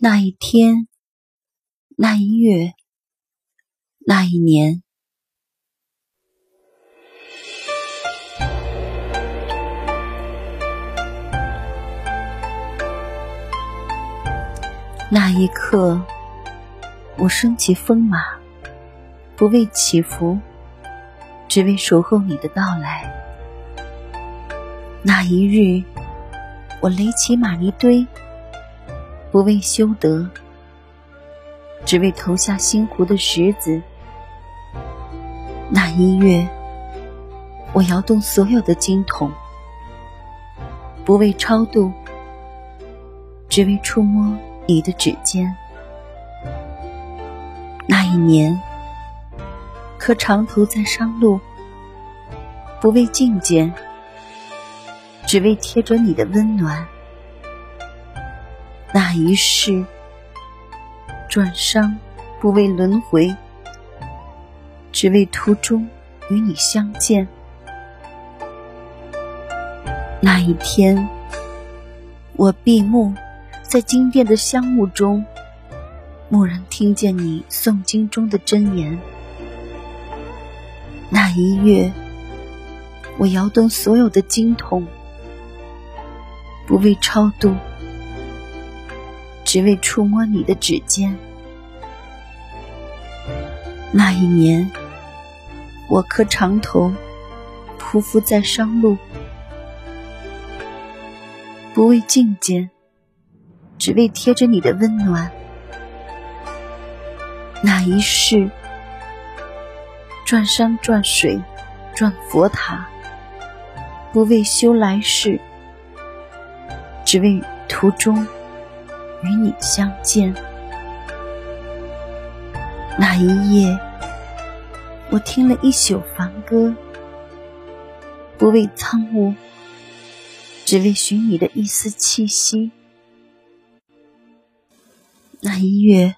那一天，那一月，那一年，那一刻，我升起风马，不为祈福，只为守候你的到来。那一日，我垒起玛尼堆。不为修德，只为投下心湖的石子。那一月，我摇动所有的经筒，不为超度，只为触摸你的指尖。那一年，磕长头在商路，不为觐见，只为贴着你的温暖。那一世，转伤不为轮回，只为途中与你相见。那一天，我闭目在经殿的香雾中，蓦然听见你诵经中的真言。那一月，我摇动所有的经筒，不为超度。只为触摸你的指尖。那一年，我磕长头，匍匐在商路，不为觐见，只为贴着你的温暖。那一世，转山转水转佛塔，不为修来世，只为途中。与你相见，那一夜，我听了一宿梵歌，不为苍梧，只为寻你的一丝气息。那一月，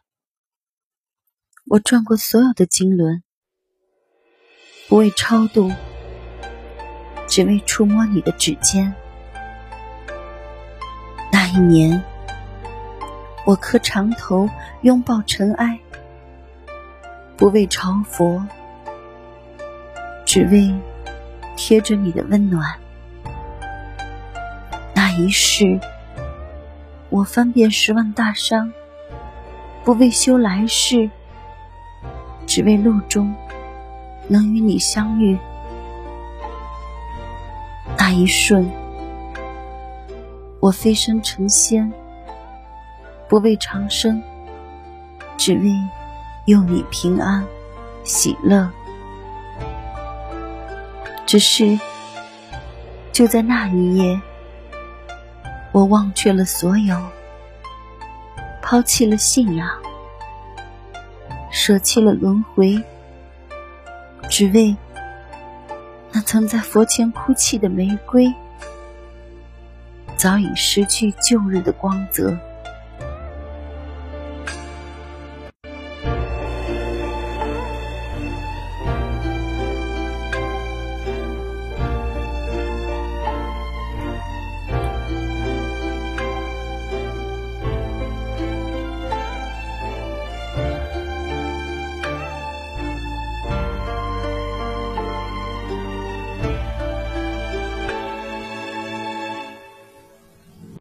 我转过所有的经轮，不为超度，只为触摸你的指尖。那一年。我磕长头，拥抱尘埃，不为朝佛，只为贴着你的温暖。那一世，我翻遍十万大山，不为修来世，只为路中能与你相遇。那一瞬，我飞升成仙。不为长生，只为佑你平安喜乐。只是就在那一夜，我忘却了所有，抛弃了信仰，舍弃了轮回，只为那曾在佛前哭泣的玫瑰，早已失去旧日的光泽。